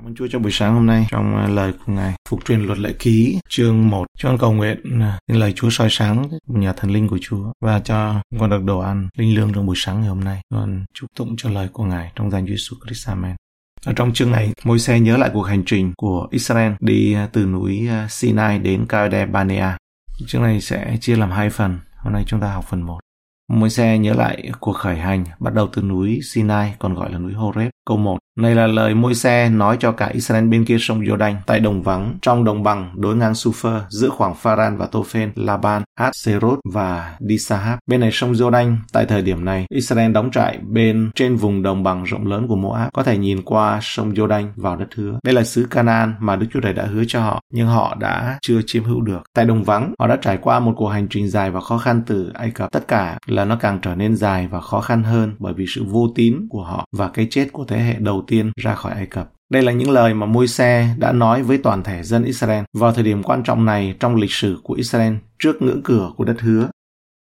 Cảm ơn Chúa cho buổi sáng hôm nay trong à, lời của Ngài phục truyền luật lệ ký chương 1. Cho con cầu nguyện à, xin lời Chúa soi sáng nhà thần linh của Chúa và cho con được đồ ăn linh lương trong buổi sáng ngày hôm nay. Con chúc tụng cho lời của Ngài trong danh Chúa Jesus Christ. Amen. Ở trong chương này, môi xe nhớ lại cuộc hành trình của Israel đi à, từ núi Sinai đến Kadesh Barnea. Chương này sẽ chia làm hai phần. Hôm nay chúng ta học phần 1. Môi xe nhớ lại cuộc khởi hành bắt đầu từ núi Sinai còn gọi là núi Horeb. Câu 1. Này là lời môi xe nói cho cả Israel bên kia sông Jordan tại đồng vắng, trong đồng bằng đối ngang Sufer giữa khoảng Pharan và Tophen, Laban, Hát, và Disahab. Bên này sông Jordan, tại thời điểm này, Israel đóng trại bên trên vùng đồng bằng rộng lớn của Moab, có thể nhìn qua sông Jordan vào đất hứa. Đây là xứ Canaan mà Đức Chúa Trời đã hứa cho họ, nhưng họ đã chưa chiếm hữu được. Tại đồng vắng, họ đã trải qua một cuộc hành trình dài và khó khăn từ Ai Cập. Tất cả là nó càng trở nên dài và khó khăn hơn bởi vì sự vô tín của họ và cái chết của thế hệ đầu tiên ra khỏi Ai Cập. Đây là những lời mà Môi-se đã nói với toàn thể dân Israel vào thời điểm quan trọng này trong lịch sử của Israel trước ngưỡng cửa của đất hứa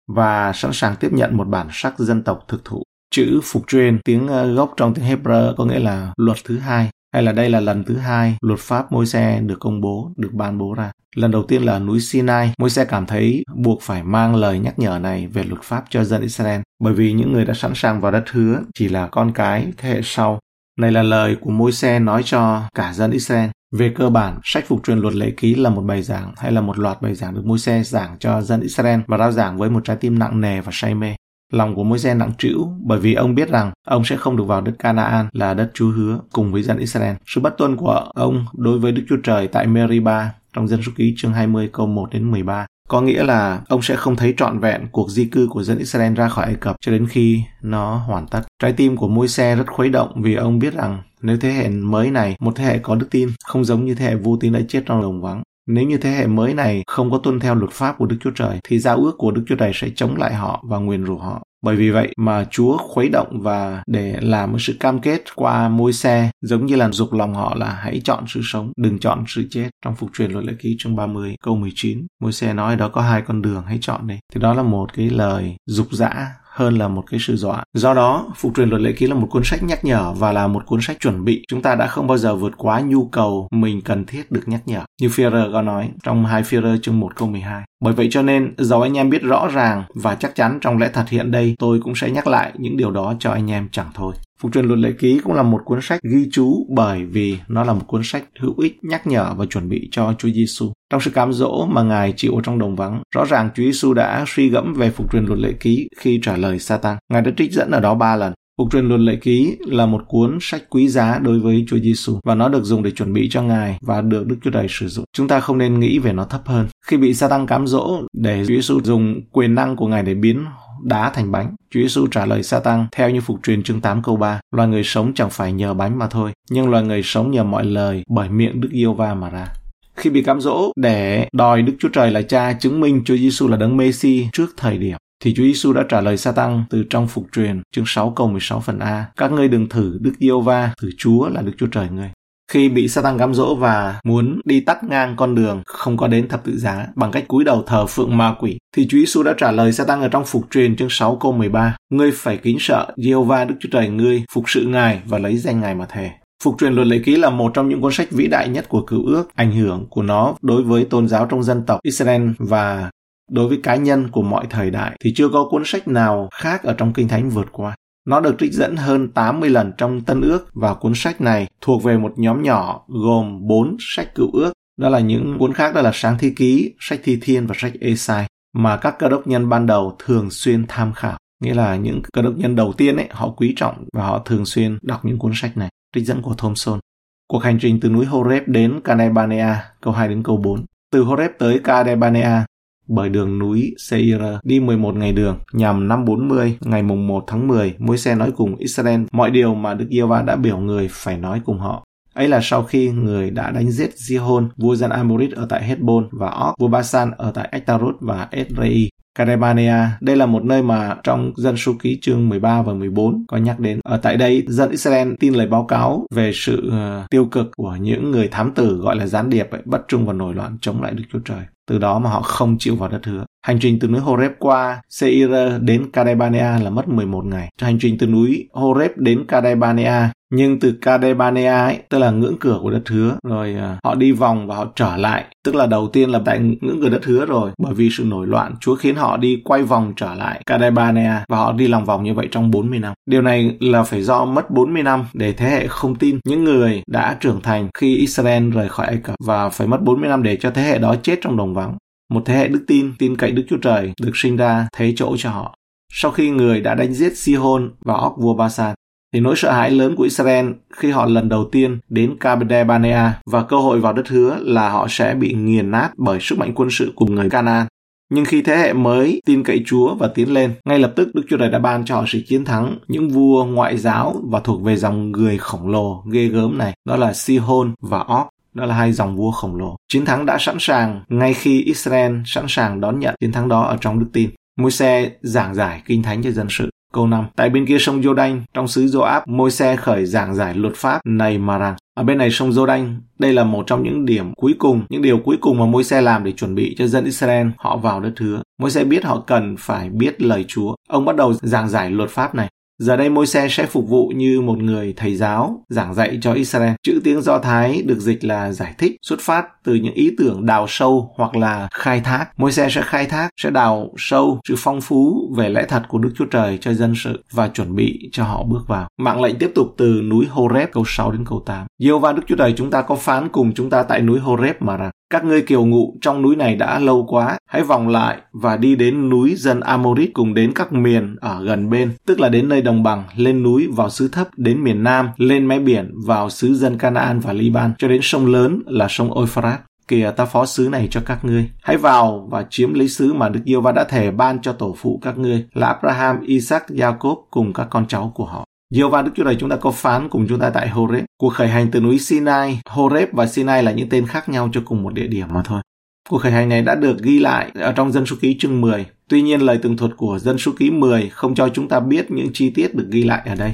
và sẵn sàng tiếp nhận một bản sắc dân tộc thực thụ. Chữ phục truyền, tiếng ờ, gốc trong tiếng Hebrew có nghĩa là luật thứ hai, hay là đây là lần thứ hai luật pháp Môi-se được công bố, được ban bố ra. Lần đầu tiên là núi Sinai, Môi-se cảm thấy buộc phải mang lời nhắc nhở này về luật pháp cho dân Israel, bởi vì những người đã sẵn sàng vào đất hứa chỉ là con cái thế hệ sau này là lời của môi xe nói cho cả dân Israel. Về cơ bản, sách phục truyền luật lệ ký là một bài giảng hay là một loạt bài giảng được môi xe giảng cho dân Israel và rao giảng với một trái tim nặng nề và say mê. Lòng của môi xe nặng trĩu bởi vì ông biết rằng ông sẽ không được vào đất Canaan là đất Chúa hứa cùng với dân Israel. Sự bất tuân của ông đối với Đức Chúa Trời tại Meriba trong dân số ký chương 20 câu 1 đến 13 có nghĩa là ông sẽ không thấy trọn vẹn cuộc di cư của dân Israel ra khỏi Ai Cập cho đến khi nó hoàn tất. Trái tim của môi xe rất khuấy động vì ông biết rằng nếu thế hệ mới này, một thế hệ có đức tin, không giống như thế hệ vô tín đã chết trong đồng vắng. Nếu như thế hệ mới này không có tuân theo luật pháp của Đức Chúa Trời, thì giao ước của Đức Chúa Trời sẽ chống lại họ và nguyền rủa họ. Bởi vì vậy mà Chúa khuấy động và để làm một sự cam kết qua môi xe giống như là dục lòng họ là hãy chọn sự sống, đừng chọn sự chết. Trong phục truyền luật lệ ký chương 30 câu 19, môi xe nói đó có hai con đường hãy chọn đi. Thì đó là một cái lời dục dã hơn là một cái sự dọa. Do đó, Phục truyền luật lệ ký là một cuốn sách nhắc nhở và là một cuốn sách chuẩn bị. Chúng ta đã không bao giờ vượt quá nhu cầu mình cần thiết được nhắc nhở. Như Führer có nói trong hai Führer chương 1 câu 12. Bởi vậy cho nên, dầu anh em biết rõ ràng và chắc chắn trong lẽ thật hiện đây, tôi cũng sẽ nhắc lại những điều đó cho anh em chẳng thôi. Phục truyền luật lệ ký cũng là một cuốn sách ghi chú bởi vì nó là một cuốn sách hữu ích nhắc nhở và chuẩn bị cho Chúa Giêsu. Trong sự cám dỗ mà Ngài chịu trong đồng vắng, rõ ràng Chúa Giêsu đã suy gẫm về phục truyền luật lệ ký khi trả lời Satan. Ngài đã trích dẫn ở đó ba lần. Phục truyền luật lệ ký là một cuốn sách quý giá đối với Chúa Giêsu và nó được dùng để chuẩn bị cho Ngài và được Đức Chúa Trời sử dụng. Chúng ta không nên nghĩ về nó thấp hơn. Khi bị Satan cám dỗ để Chúa Giêsu dùng quyền năng của Ngài để biến đá thành bánh. Chúa Giêsu trả lời Satan theo như phục truyền chương 8 câu 3. Loài người sống chẳng phải nhờ bánh mà thôi, nhưng loài người sống nhờ mọi lời bởi miệng Đức Yêu Va mà ra. Khi bị cám dỗ để đòi Đức Chúa Trời là cha chứng minh Chúa Giêsu là đấng Messi trước thời điểm, thì Chúa Giêsu đã trả lời Satan từ trong phục truyền chương 6 câu 16 phần A. Các ngươi đừng thử Đức Yêu Va, thử Chúa là Đức Chúa Trời ngươi khi bị Satan cám dỗ và muốn đi tắt ngang con đường không có đến thập tự giá bằng cách cúi đầu thờ phượng ma quỷ, thì Chúa Giêsu đã trả lời Satan ở trong phục truyền chương 6 câu 13 ngươi phải kính sợ Jehovah Đức Chúa Trời, ngươi phục sự Ngài và lấy danh Ngài mà thề Phục truyền luật lệ ký là một trong những cuốn sách vĩ đại nhất của cựu ước. Ảnh hưởng của nó đối với tôn giáo trong dân tộc Israel và đối với cá nhân của mọi thời đại thì chưa có cuốn sách nào khác ở trong Kinh Thánh vượt qua. Nó được trích dẫn hơn 80 lần trong Tân ước và cuốn sách này thuộc về một nhóm nhỏ gồm 4 sách cựu ước. Đó là những cuốn khác đó là Sáng Thi Ký, sách Thi Thiên và sách Esai mà các cơ đốc nhân ban đầu thường xuyên tham khảo. Nghĩa là những cơ đốc nhân đầu tiên ấy, họ quý trọng và họ thường xuyên đọc những cuốn sách này. Trích dẫn của Thomson. Cuộc hành trình từ núi Horeb đến Kadebanea, câu 2 đến câu 4. Từ Horeb tới Kadebanea, bởi đường núi Seir đi 11 ngày đường nhằm năm 40 ngày mùng 1 tháng 10 môi xe nói cùng Israel mọi điều mà Đức Giê-va đã biểu người phải nói cùng họ. Ấy là sau khi người đã đánh giết Gihon, vua dân Amorit ở tại Hezbon và Og, vua Basan ở tại Ektarot và Edrei. Karebania. đây là một nơi mà trong dân số ký chương 13 và 14 có nhắc đến. Ở tại đây, dân Israel tin lời báo cáo về sự uh, tiêu cực của những người thám tử gọi là gián điệp ấy, bất trung và nổi loạn chống lại Đức Chúa Trời. Từ đó mà họ không chịu vào đất hứa. Hành trình từ núi Horeb qua Seir đến Kadebanea là mất 11 ngày. Hành trình từ núi Horeb đến Kadebanea nhưng từ Kadebanea ấy, tức là ngưỡng cửa của đất hứa, rồi à, họ đi vòng và họ trở lại. Tức là đầu tiên là tại ngưỡng cửa đất hứa rồi, bởi vì sự nổi loạn, Chúa khiến họ đi quay vòng trở lại Kadebanea và họ đi lòng vòng như vậy trong 40 năm. Điều này là phải do mất 40 năm để thế hệ không tin những người đã trưởng thành khi Israel rời khỏi Ai Cập và phải mất 40 năm để cho thế hệ đó chết trong đồng vắng. Một thế hệ đức tin, tin cậy Đức Chúa Trời được sinh ra thế chỗ cho họ. Sau khi người đã đánh giết Sihon và óc vua Basan, thì nỗi sợ hãi lớn của Israel khi họ lần đầu tiên đến Kabedah Banea và cơ hội vào đất hứa là họ sẽ bị nghiền nát bởi sức mạnh quân sự của người Canaan. Nhưng khi thế hệ mới tin cậy Chúa và tiến lên, ngay lập tức Đức Chúa Trời đã ban cho họ sự chiến thắng những vua ngoại giáo và thuộc về dòng người khổng lồ ghê gớm này, đó là Sihon và Og. Đó là hai dòng vua khổng lồ. Chiến thắng đã sẵn sàng ngay khi Israel sẵn sàng đón nhận chiến thắng đó ở trong đức tin. Môi-se giảng giải kinh thánh cho dân sự. Câu 5. Tại bên kia sông Jordan trong xứ Joab, Môi-se khởi giảng giải luật pháp này mà rằng. Ở bên này sông Jordan đây là một trong những điểm cuối cùng, những điều cuối cùng mà Môi-se làm để chuẩn bị cho dân Israel họ vào đất hứa. Môi-se biết họ cần phải biết lời Chúa. Ông bắt đầu giảng giải luật pháp này. Giờ đây môi xe sẽ phục vụ như một người thầy giáo giảng dạy cho Israel. Chữ tiếng Do Thái được dịch là giải thích, xuất phát từ những ý tưởng đào sâu hoặc là khai thác. môi xe sẽ khai thác, sẽ đào sâu sự phong phú về lẽ thật của Đức Chúa Trời cho dân sự và chuẩn bị cho họ bước vào. Mạng lệnh tiếp tục từ núi Horeb câu 6 đến câu 8. Diêu và Đức Chúa Trời chúng ta có phán cùng chúng ta tại núi Horeb mà rằng các ngươi kiều ngụ trong núi này đã lâu quá, hãy vòng lại và đi đến núi dân Amorit cùng đến các miền ở gần bên, tức là đến nơi đồng bằng, lên núi vào xứ thấp, đến miền Nam, lên mé biển vào xứ dân Canaan và Liban, cho đến sông lớn là sông Euphrates kìa ta phó xứ này cho các ngươi. Hãy vào và chiếm lấy xứ mà Đức Yêu Va đã thề ban cho tổ phụ các ngươi là Abraham, Isaac, Jacob cùng các con cháu của họ. Jehovah Đức Chúa Trời chúng ta có phán cùng chúng ta tại Horeb. Cuộc khởi hành từ núi Sinai, Horeb và Sinai là những tên khác nhau cho cùng một địa điểm mà thôi. Cuộc khởi hành này đã được ghi lại ở trong dân số ký chương 10. Tuy nhiên lời tường thuật của dân số ký 10 không cho chúng ta biết những chi tiết được ghi lại ở đây.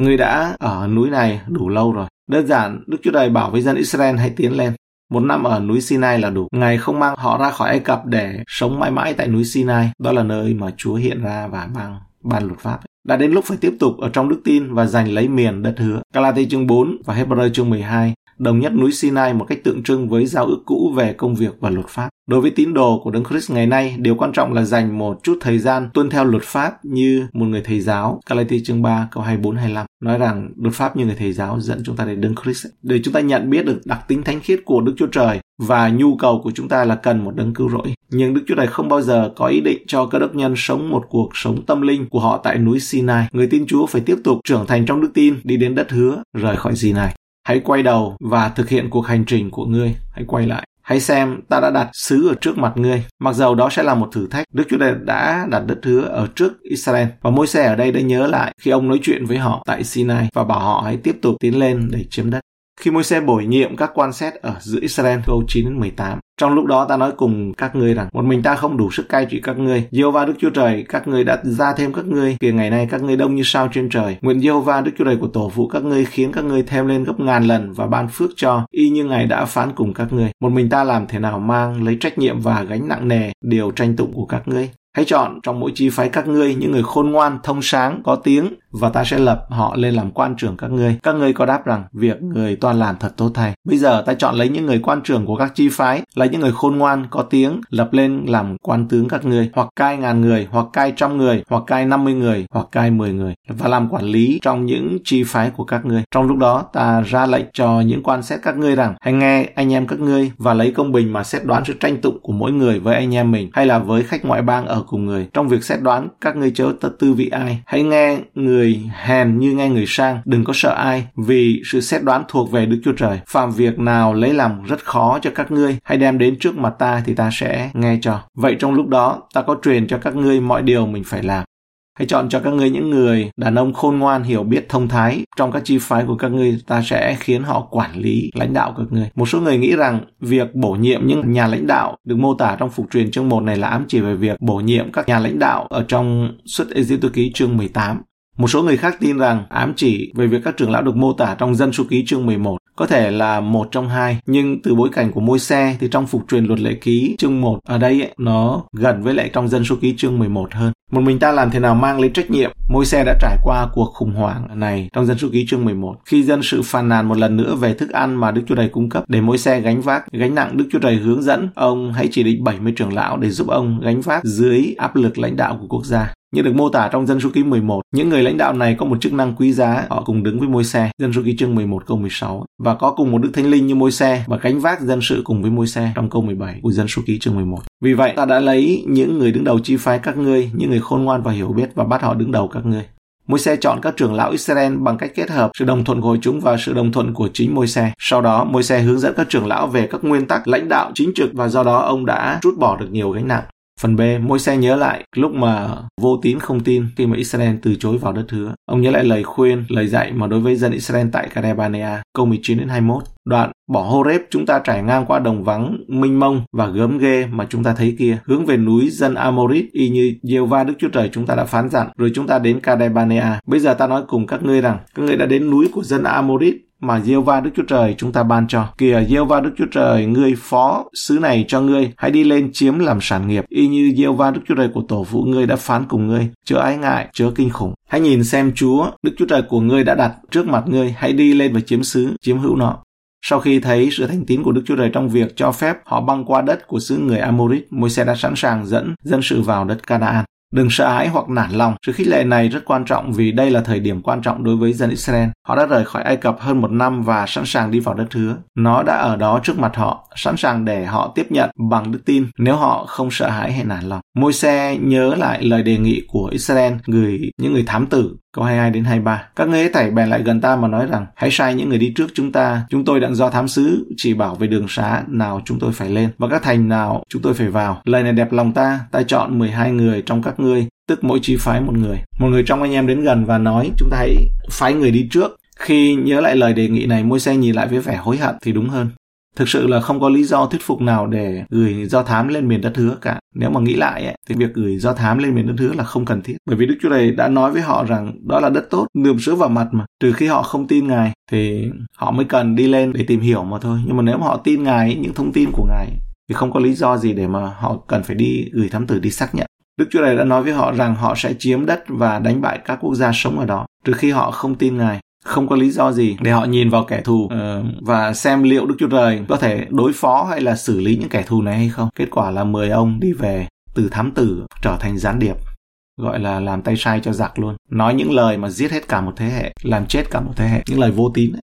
Người đã ở núi này đủ lâu rồi. Đơn giản, Đức Chúa Trời bảo với dân Israel hãy tiến lên. Một năm ở núi Sinai là đủ. Ngài không mang họ ra khỏi Ai Cập để sống mãi mãi tại núi Sinai. Đó là nơi mà Chúa hiện ra và mang ban luật pháp. Đã đến lúc phải tiếp tục ở trong đức tin và giành lấy miền đất hứa. Galati chương 4 và Hebrew chương 12 đồng nhất núi Sinai một cách tượng trưng với giao ước cũ về công việc và luật pháp. Đối với tín đồ của Đấng Christ ngày nay, điều quan trọng là dành một chút thời gian tuân theo luật pháp như một người thầy giáo. Galati chương 3 câu 24 25 nói rằng luật pháp như người thầy giáo dẫn chúng ta đến Đấng Christ để chúng ta nhận biết được đặc tính thánh khiết của Đức Chúa Trời và nhu cầu của chúng ta là cần một đấng cứu rỗi. Nhưng Đức Chúa Trời không bao giờ có ý định cho cơ đốc nhân sống một cuộc sống tâm linh của họ tại núi Sinai. Người tin Chúa phải tiếp tục trưởng thành trong đức tin, đi đến đất hứa, rời khỏi Sinai. Hãy quay đầu và thực hiện cuộc hành trình của ngươi. Hãy quay lại. Hãy xem, ta đã đặt sứ ở trước mặt ngươi. Mặc dầu đó sẽ là một thử thách, Đức Chúa Trời đã đặt đất hứa ở trước Israel. Và môi xe ở đây đã nhớ lại khi ông nói chuyện với họ tại Sinai và bảo họ hãy tiếp tục tiến lên để chiếm đất. Khi môi xe bổ nhiệm các quan xét ở giữa Israel câu 9 đến 18, trong lúc đó ta nói cùng các ngươi rằng, một mình ta không đủ sức cai trị các ngươi. Giê-hô-va Đức Chúa Trời, các ngươi đã ra thêm các ngươi. Kìa ngày nay các ngươi đông như sao trên trời. Nguyện Giê-hô-va Đức Chúa Trời của tổ phụ các ngươi khiến các ngươi thêm lên gấp ngàn lần và ban phước cho, y như Ngài đã phán cùng các ngươi. Một mình ta làm thế nào mang lấy trách nhiệm và gánh nặng nề điều tranh tụng của các ngươi. Hãy chọn trong mỗi chi phái các ngươi những người khôn ngoan, thông sáng, có tiếng và ta sẽ lập họ lên làm quan trưởng các ngươi. Các ngươi có đáp rằng việc người toàn làm thật tốt thay. Bây giờ ta chọn lấy những người quan trưởng của các chi phái là những người khôn ngoan, có tiếng, lập lên làm quan tướng các ngươi, hoặc cai ngàn người, hoặc cai trăm người, hoặc cai năm mươi người, hoặc cai mười người, và làm quản lý trong những chi phái của các ngươi. Trong lúc đó ta ra lệnh cho những quan xét các ngươi rằng hãy nghe anh em các ngươi và lấy công bình mà xét đoán sự tranh tụng của mỗi người với anh em mình hay là với khách ngoại bang ở cùng người. Trong việc xét đoán các ngươi chớ tất tư vị ai. Hãy nghe người hèn như nghe người sang, đừng có sợ ai, vì sự xét đoán thuộc về Đức Chúa Trời. Phạm việc nào lấy làm rất khó cho các ngươi, hãy đem đến trước mặt ta thì ta sẽ nghe cho. Vậy trong lúc đó, ta có truyền cho các ngươi mọi điều mình phải làm. Hãy chọn cho các ngươi những người đàn ông khôn ngoan, hiểu biết, thông thái. Trong các chi phái của các ngươi, ta sẽ khiến họ quản lý, lãnh đạo các ngươi. Một số người nghĩ rằng việc bổ nhiệm những nhà lãnh đạo được mô tả trong phục truyền chương 1 này là ám chỉ về việc bổ nhiệm các nhà lãnh đạo ở trong xuất Ê-díp-tô ký chương 18. Một số người khác tin rằng ám chỉ về việc các trưởng lão được mô tả trong dân số ký chương 11 có thể là một trong hai nhưng từ bối cảnh của môi xe thì trong phục truyền luật lệ ký chương 1 ở đây ấy, nó gần với lại trong dân số ký chương 11 hơn một mình ta làm thế nào mang lấy trách nhiệm? Môi xe đã trải qua cuộc khủng hoảng này trong dân số ký chương 11. Khi dân sự phàn nàn một lần nữa về thức ăn mà Đức Chúa Trời cung cấp để môi xe gánh vác, gánh nặng Đức Chúa Trời hướng dẫn, ông hãy chỉ định 70 trưởng lão để giúp ông gánh vác dưới áp lực lãnh đạo của quốc gia. Như được mô tả trong dân số ký 11, những người lãnh đạo này có một chức năng quý giá, họ cùng đứng với môi xe, dân số ký chương 11 câu 16, và có cùng một đức thánh linh như môi xe và gánh vác dân sự cùng với môi xe trong câu 17 của dân số ký chương 11. Vì vậy, ta đã lấy những người đứng đầu chi phái các ngươi, những người khôn ngoan và hiểu biết và bắt họ đứng đầu các ngươi. Môi xe chọn các trưởng lão Israel bằng cách kết hợp sự đồng thuận của chúng và sự đồng thuận của chính môi xe. Sau đó, môi xe hướng dẫn các trưởng lão về các nguyên tắc lãnh đạo chính trực và do đó ông đã rút bỏ được nhiều gánh nặng. Phần B, môi xe nhớ lại lúc mà vô tín không tin khi mà Israel từ chối vào đất hứa. Ông nhớ lại lời khuyên, lời dạy mà đối với dân Israel tại Kadebanea, câu 19 đến 21. Đoạn bỏ Horeb chúng ta trải ngang qua đồng vắng, minh mông và gớm ghê mà chúng ta thấy kia, hướng về núi dân Amorit y như Diêu Va Đức Chúa Trời chúng ta đã phán dặn, rồi chúng ta đến Kadebanea. Bây giờ ta nói cùng các ngươi rằng, các ngươi đã đến núi của dân Amorit mà Diêu Va Đức Chúa Trời chúng ta ban cho. Kìa Diêu Va Đức Chúa Trời, ngươi phó xứ này cho ngươi, hãy đi lên chiếm làm sản nghiệp, y như Diêu Va Đức Chúa Trời của tổ phụ ngươi đã phán cùng ngươi, chớ ái ngại, chớ kinh khủng. Hãy nhìn xem Chúa, Đức Chúa Trời của ngươi đã đặt trước mặt ngươi, hãy đi lên và chiếm xứ, chiếm hữu nó. Sau khi thấy sự thành tín của Đức Chúa Trời trong việc cho phép họ băng qua đất của xứ người Amorit, Môi-se đã sẵn sàng dẫn dân sự vào đất Canaan. Đừng sợ hãi hoặc nản lòng. Sự khích lệ này rất quan trọng vì đây là thời điểm quan trọng đối với dân Israel. Họ đã rời khỏi Ai Cập hơn một năm và sẵn sàng đi vào đất hứa. Nó đã ở đó trước mặt họ, sẵn sàng để họ tiếp nhận bằng đức tin nếu họ không sợ hãi hay nản lòng. Môi xe nhớ lại lời đề nghị của Israel gửi những người thám tử Câu 22 đến 23. Các ngươi hãy thảy bèn lại gần ta mà nói rằng, hãy sai những người đi trước chúng ta. Chúng tôi đặng do thám sứ chỉ bảo về đường xá nào chúng tôi phải lên và các thành nào chúng tôi phải vào. Lời này đẹp lòng ta, ta chọn 12 người trong các ngươi, tức mỗi chi phái một người. Một người trong anh em đến gần và nói, chúng ta hãy phái người đi trước. Khi nhớ lại lời đề nghị này, môi xe nhìn lại với vẻ hối hận thì đúng hơn. Thực sự là không có lý do thuyết phục nào để gửi do thám lên miền đất hứa cả. Nếu mà nghĩ lại ấy, thì việc gửi do thám lên miền đất hứa là không cần thiết. Bởi vì Đức Chúa Trời đã nói với họ rằng đó là đất tốt, nườm sữa vào mặt mà. Trừ khi họ không tin Ngài thì họ mới cần đi lên để tìm hiểu mà thôi. Nhưng mà nếu mà họ tin Ngài, những thông tin của Ngài thì không có lý do gì để mà họ cần phải đi gửi thám tử đi xác nhận. Đức Chúa Trời đã nói với họ rằng họ sẽ chiếm đất và đánh bại các quốc gia sống ở đó, trừ khi họ không tin Ngài không có lý do gì để họ nhìn vào kẻ thù. Uh, và xem liệu Đức Chúa Trời có thể đối phó hay là xử lý những kẻ thù này hay không. Kết quả là 10 ông đi về từ thám tử trở thành gián điệp gọi là làm tay sai cho giặc luôn. Nói những lời mà giết hết cả một thế hệ làm chết cả một thế hệ. Những lời vô tín ấy.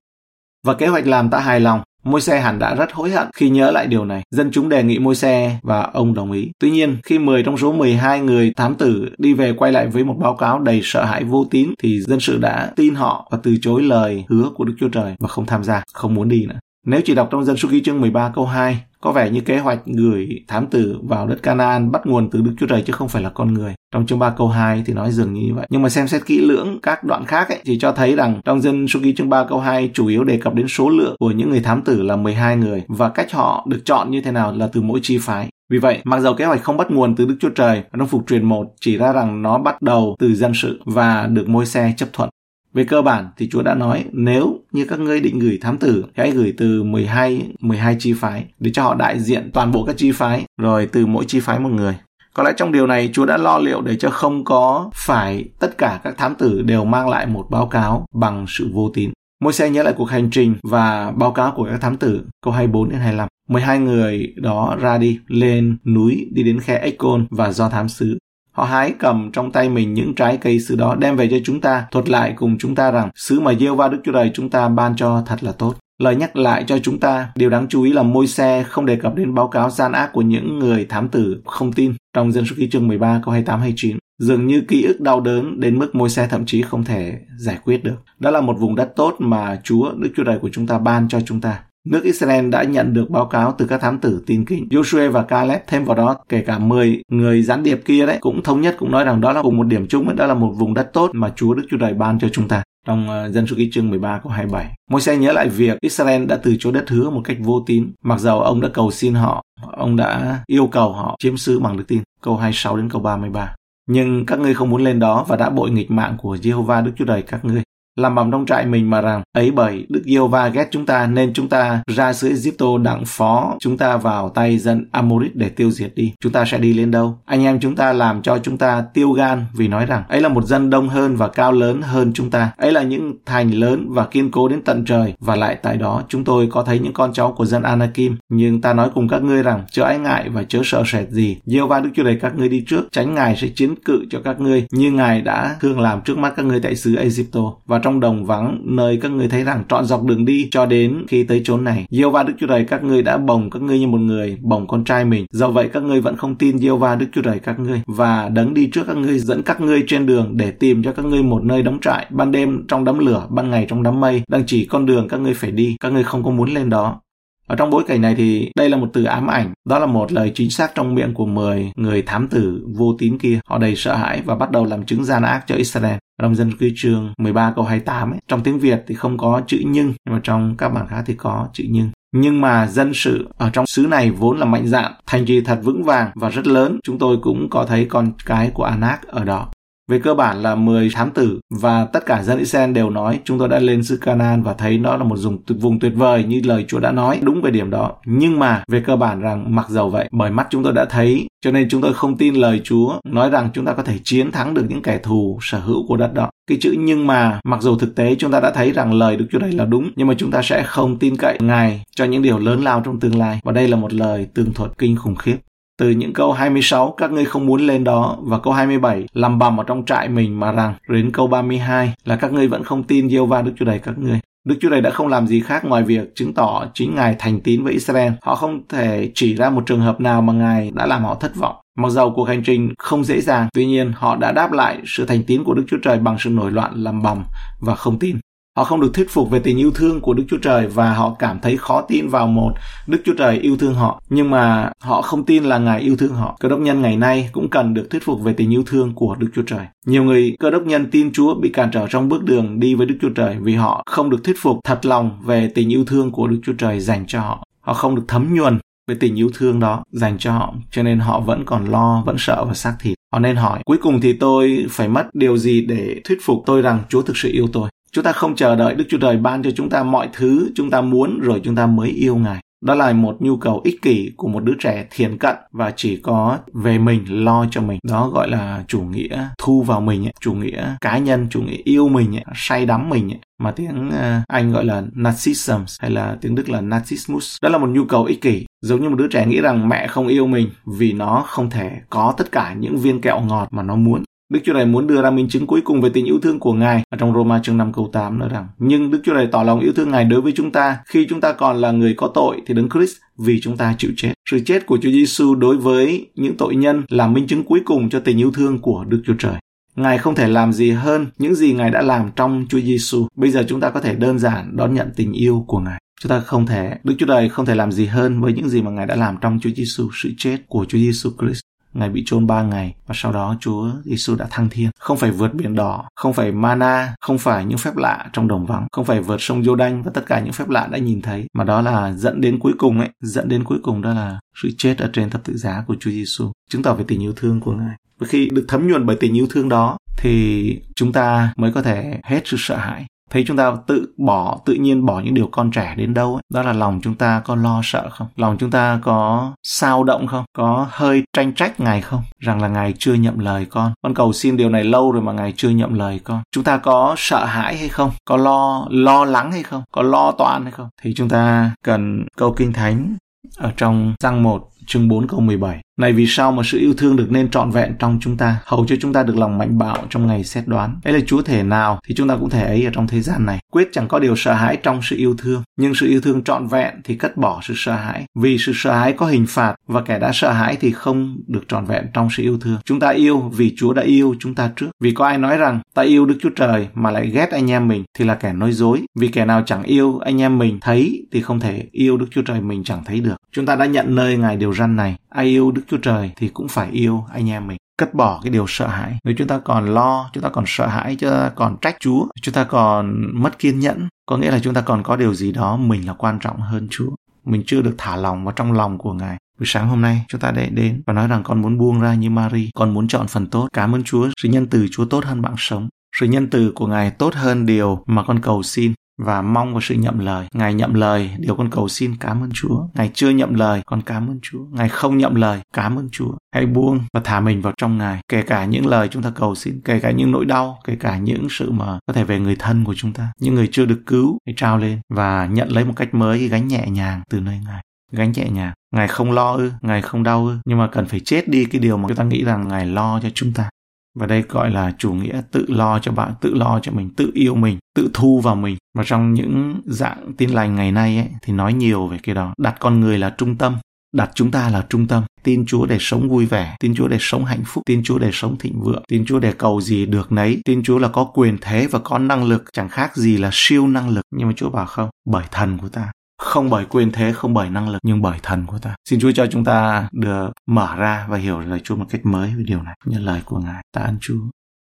và kế hoạch làm ta hài lòng Môi xe hẳn đã rất hối hận khi nhớ lại điều này. Dân chúng đề nghị môi xe và ông đồng ý. Tuy nhiên, khi 10 trong số 12 người thám tử đi về quay lại với một báo cáo đầy sợ hãi vô tín thì dân sự đã tin họ và từ chối lời hứa của Đức Chúa Trời và không tham gia, không muốn đi nữa. Nếu chỉ đọc trong dân số ký chương 13 câu 2, có vẻ như kế hoạch gửi thám tử vào đất Canaan bắt nguồn từ Đức Chúa Trời chứ không phải là con người. Trong chương 3 câu 2 thì nói dường như vậy. Nhưng mà xem xét kỹ lưỡng các đoạn khác ấy, thì cho thấy rằng trong dân số ký chương 3 câu 2 chủ yếu đề cập đến số lượng của những người thám tử là 12 người và cách họ được chọn như thế nào là từ mỗi chi phái. Vì vậy, mặc dầu kế hoạch không bắt nguồn từ Đức Chúa Trời, trong phục truyền 1 chỉ ra rằng nó bắt đầu từ dân sự và được môi xe chấp thuận. Về cơ bản thì Chúa đã nói, nếu như các ngươi định gửi thám tử thì hãy gửi từ 12 12 chi phái để cho họ đại diện toàn bộ các chi phái, rồi từ mỗi chi phái một người. Có lẽ trong điều này Chúa đã lo liệu để cho không có phải tất cả các thám tử đều mang lại một báo cáo bằng sự vô tín. Môi xe nhớ lại cuộc hành trình và báo cáo của các thám tử, câu 24 đến 25. 12 người đó ra đi, lên núi, đi đến khe Ekon và do thám sứ Họ hái cầm trong tay mình những trái cây xứ đó đem về cho chúng ta, thuật lại cùng chúng ta rằng xứ mà gieo va Đức Chúa Trời chúng ta ban cho thật là tốt. Lời nhắc lại cho chúng ta, điều đáng chú ý là môi xe không đề cập đến báo cáo gian ác của những người thám tử không tin trong dân số ký chương 13 câu 28 29. Dường như ký ức đau đớn đến mức môi xe thậm chí không thể giải quyết được. Đó là một vùng đất tốt mà Chúa, Đức Chúa Trời của chúng ta ban cho chúng ta. Nước Israel đã nhận được báo cáo từ các thám tử tin kính. Joshua và Caleb thêm vào đó kể cả 10 người gián điệp kia đấy cũng thống nhất cũng nói rằng đó là cùng một điểm chung, đó là một vùng đất tốt mà Chúa Đức Chúa Trời ban cho chúng ta trong ờ, dân số ký chương 13 câu 27. Môi-se nhớ lại việc Israel đã từ chối đất hứa một cách vô tín, mặc dầu ông đã cầu xin họ, ông đã yêu cầu họ chiếm xứ bằng đức tin. Câu 26 đến câu 33. Nhưng các ngươi không muốn lên đó và đã bội nghịch mạng của Jehovah Đức Chúa Trời các ngươi làm bằng trong trại mình mà rằng ấy bởi Đức Yêu Va ghét chúng ta nên chúng ta ra xứ Egypto đặng phó chúng ta vào tay dân Amorit để tiêu diệt đi. Chúng ta sẽ đi lên đâu? Anh em chúng ta làm cho chúng ta tiêu gan vì nói rằng ấy là một dân đông hơn và cao lớn hơn chúng ta. Ấy là những thành lớn và kiên cố đến tận trời và lại tại đó chúng tôi có thấy những con cháu của dân Anakim. Nhưng ta nói cùng các ngươi rằng chớ ái ngại và chớ sợ sệt gì. Yêu va Đức Chúa Trời các ngươi đi trước, tránh Ngài sẽ chiến cự cho các ngươi như Ngài đã thương làm trước mắt các ngươi tại xứ Egypto và trong đồng vắng, nơi các ngươi thấy rằng trọn dọc đường đi cho đến khi tới chốn này. Diêu va Đức Chúa Trời, các ngươi đã bồng các ngươi như một người bồng con trai mình. Do vậy các ngươi vẫn không tin Diêu va Đức Chúa Trời các ngươi và đấng đi trước các ngươi, dẫn các ngươi trên đường để tìm cho các ngươi một nơi đóng trại ban đêm trong đám lửa, ban ngày trong đám mây, đang chỉ con đường các ngươi phải đi các ngươi không có muốn lên đó ở trong bối cảnh này thì đây là một từ ám ảnh, đó là một lời chính xác trong miệng của 10 người thám tử vô tín kia. Họ đầy sợ hãi và bắt đầu làm chứng gian ác cho Israel. Trong dân ký chương 13 câu 28 ấy, trong tiếng Việt thì không có chữ nhưng, nhưng mà trong các bản khác thì có chữ nhưng. Nhưng mà dân sự ở trong xứ này vốn là mạnh dạn, thành trì thật vững vàng và rất lớn. Chúng tôi cũng có thấy con cái của Anak ở đó. Về cơ bản là 10 thám tử và tất cả dân Israel đều nói chúng tôi đã lên xứ Canaan và thấy nó là một vùng, vùng tuyệt vời như lời Chúa đã nói đúng về điểm đó. Nhưng mà về cơ bản rằng mặc dầu vậy bởi mắt chúng tôi đã thấy cho nên chúng tôi không tin lời Chúa nói rằng chúng ta có thể chiến thắng được những kẻ thù sở hữu của đất đó. Cái chữ nhưng mà mặc dù thực tế chúng ta đã thấy rằng lời Đức Chúa đây là đúng nhưng mà chúng ta sẽ không tin cậy Ngài cho những điều lớn lao trong tương lai. Và đây là một lời tường thuật kinh khủng khiếp từ những câu 26 các ngươi không muốn lên đó và câu 27 làm bầm ở trong trại mình mà rằng đến câu 32 là các ngươi vẫn không tin giê va Đức Chúa Trời các ngươi. Đức Chúa Trời đã không làm gì khác ngoài việc chứng tỏ chính Ngài thành tín với Israel. Họ không thể chỉ ra một trường hợp nào mà Ngài đã làm họ thất vọng. Mặc dầu cuộc hành trình không dễ dàng, tuy nhiên họ đã đáp lại sự thành tín của Đức Chúa Trời bằng sự nổi loạn làm bầm và không tin. Họ không được thuyết phục về tình yêu thương của Đức Chúa Trời và họ cảm thấy khó tin vào một Đức Chúa Trời yêu thương họ. Nhưng mà họ không tin là Ngài yêu thương họ. Cơ đốc nhân ngày nay cũng cần được thuyết phục về tình yêu thương của Đức Chúa Trời. Nhiều người cơ đốc nhân tin Chúa bị cản trở trong bước đường đi với Đức Chúa Trời vì họ không được thuyết phục thật lòng về tình yêu thương của Đức Chúa Trời dành cho họ. Họ không được thấm nhuần về tình yêu thương đó dành cho họ, cho nên họ vẫn còn lo, vẫn sợ và xác thịt họ nên hỏi, cuối cùng thì tôi phải mất điều gì để thuyết phục tôi rằng chúa thực sự yêu tôi Chúng ta không chờ đợi Đức Chúa Trời ban cho chúng ta mọi thứ chúng ta muốn rồi chúng ta mới yêu Ngài. Đó là một nhu cầu ích kỷ của một đứa trẻ thiền cận và chỉ có về mình lo cho mình. Đó gọi là chủ nghĩa thu vào mình, ấy, chủ nghĩa cá nhân, chủ nghĩa yêu mình, ấy, say đắm mình. Ấy. Mà tiếng ờ, Anh gọi là narcissism hay là tiếng Đức là narcissismus. Đó là một nhu cầu ích kỷ. Giống như một đứa trẻ nghĩ rằng mẹ không yêu mình vì nó không thể có tất cả những viên kẹo ngọt mà nó muốn. Đức Chúa Trời muốn đưa ra minh chứng cuối cùng về tình yêu thương của Ngài ở trong Roma chương 5 câu 8 nói rằng nhưng Đức Chúa Trời tỏ lòng yêu thương Ngài đối với chúng ta khi chúng ta còn là người có tội thì Đấng Christ vì chúng ta chịu chết. Sự chết của Chúa Giêsu đối với những tội nhân là minh chứng cuối cùng cho tình yêu thương của Đức Chúa Trời. Ngài không thể làm gì hơn những gì Ngài đã làm trong Chúa Giêsu. Bây giờ chúng ta có thể đơn giản đón nhận tình yêu của Ngài. Chúng ta không thể, Đức Chúa Trời không thể làm gì hơn với những gì mà Ngài đã làm trong Chúa Giêsu, sự chết của Chúa Giêsu Christ. Ngài bị chôn ba ngày và sau đó Chúa Giêsu đã thăng thiên. Không phải vượt biển đỏ, không phải mana, không phải những phép lạ trong đồng vắng, không phải vượt sông Giô-đanh và tất cả những phép lạ đã nhìn thấy, mà đó là dẫn đến cuối cùng ấy, dẫn đến cuối cùng đó là sự chết ở trên thập tự giá của Chúa Giêsu, chứng tỏ về tình yêu thương của Ngài. Và khi được thấm nhuần bởi tình yêu thương đó thì chúng ta mới có thể hết sự sợ hãi thấy chúng ta tự bỏ, tự nhiên bỏ những điều con trẻ đến đâu ấy. đó là lòng chúng ta có lo sợ không? Lòng chúng ta có sao động không? Có hơi tranh trách ngài không? Rằng là ngài chưa nhậm lời con. Con cầu xin điều này lâu rồi mà ngài chưa nhậm lời con. Chúng ta có sợ hãi hay không? Có lo lo lắng hay không? Có lo toan hay không? Thì chúng ta cần câu kinh thánh ở trong răng 1 chương 4 câu 17. Này vì sao mà sự yêu thương được nên trọn vẹn trong chúng ta, hầu cho chúng ta được lòng mạnh bạo trong ngày xét đoán. Ấy là Chúa thể nào thì chúng ta cũng thể ấy ở trong thế gian này. Quyết chẳng có điều sợ hãi trong sự yêu thương, nhưng sự yêu thương trọn vẹn thì cất bỏ sự sợ hãi. Vì sự sợ hãi có hình phạt và kẻ đã sợ hãi thì không được trọn vẹn trong sự yêu thương. Chúng ta yêu vì Chúa đã yêu chúng ta trước. Vì có ai nói rằng ta yêu Đức Chúa Trời mà lại ghét anh em mình thì là kẻ nói dối. Vì kẻ nào chẳng yêu anh em mình thấy thì không thể yêu Đức Chúa Trời mình chẳng thấy được. Chúng ta đã nhận nơi Ngài điều răn này. Ai yêu Đức Chúa Trời thì cũng phải yêu anh em mình cất bỏ cái điều sợ hãi. Nếu chúng ta còn lo, chúng ta còn sợ hãi, chúng ta còn trách chúa, chúng ta còn mất kiên nhẫn, có nghĩa là chúng ta còn có điều gì đó mình là quan trọng hơn chúa. Mình chưa được thả lòng vào trong lòng của ngài. Buổi sáng hôm nay, chúng ta để đến và nói rằng con muốn buông ra như Mary, con muốn chọn phần tốt. Cảm ơn chúa, sự nhân từ chúa tốt hơn bạn sống. Sự nhân từ của Ngài tốt hơn điều mà con cầu xin và mong vào sự nhậm lời. Ngài nhậm lời, điều con cầu xin cảm ơn Chúa. Ngài chưa nhậm lời, con cảm ơn Chúa. Ngài không nhậm lời, cảm ơn Chúa. Hãy buông và thả mình vào trong Ngài, kể cả những lời chúng ta cầu xin, kể cả những nỗi đau, kể cả những sự mà có thể về người thân của chúng ta, những người chưa được cứu, hãy trao lên và nhận lấy một cách mới cái gánh nhẹ nhàng từ nơi Ngài gánh nhẹ nhàng ngài không lo ư ngài không đau ư nhưng mà cần phải chết đi cái điều mà chúng ta nghĩ rằng ngài lo cho chúng ta và đây gọi là chủ nghĩa tự lo cho bạn tự lo cho mình tự yêu mình tự thu vào mình. Và trong những dạng tin lành ngày nay ấy, thì nói nhiều về cái đó. Đặt con người là trung tâm đặt chúng ta là trung tâm. Tin Chúa để sống vui vẻ, tin Chúa để sống hạnh phúc, tin Chúa để sống thịnh vượng, tin Chúa để cầu gì được nấy, tin Chúa là có quyền thế và có năng lực, chẳng khác gì là siêu năng lực. Nhưng mà Chúa bảo không, bởi thần của ta, không bởi quyền thế, không bởi năng lực, nhưng bởi thần của ta. Xin Chúa cho chúng ta được mở ra và hiểu lời Chúa một cách mới về điều này, như lời của Ngài. Ta ơn Chúa.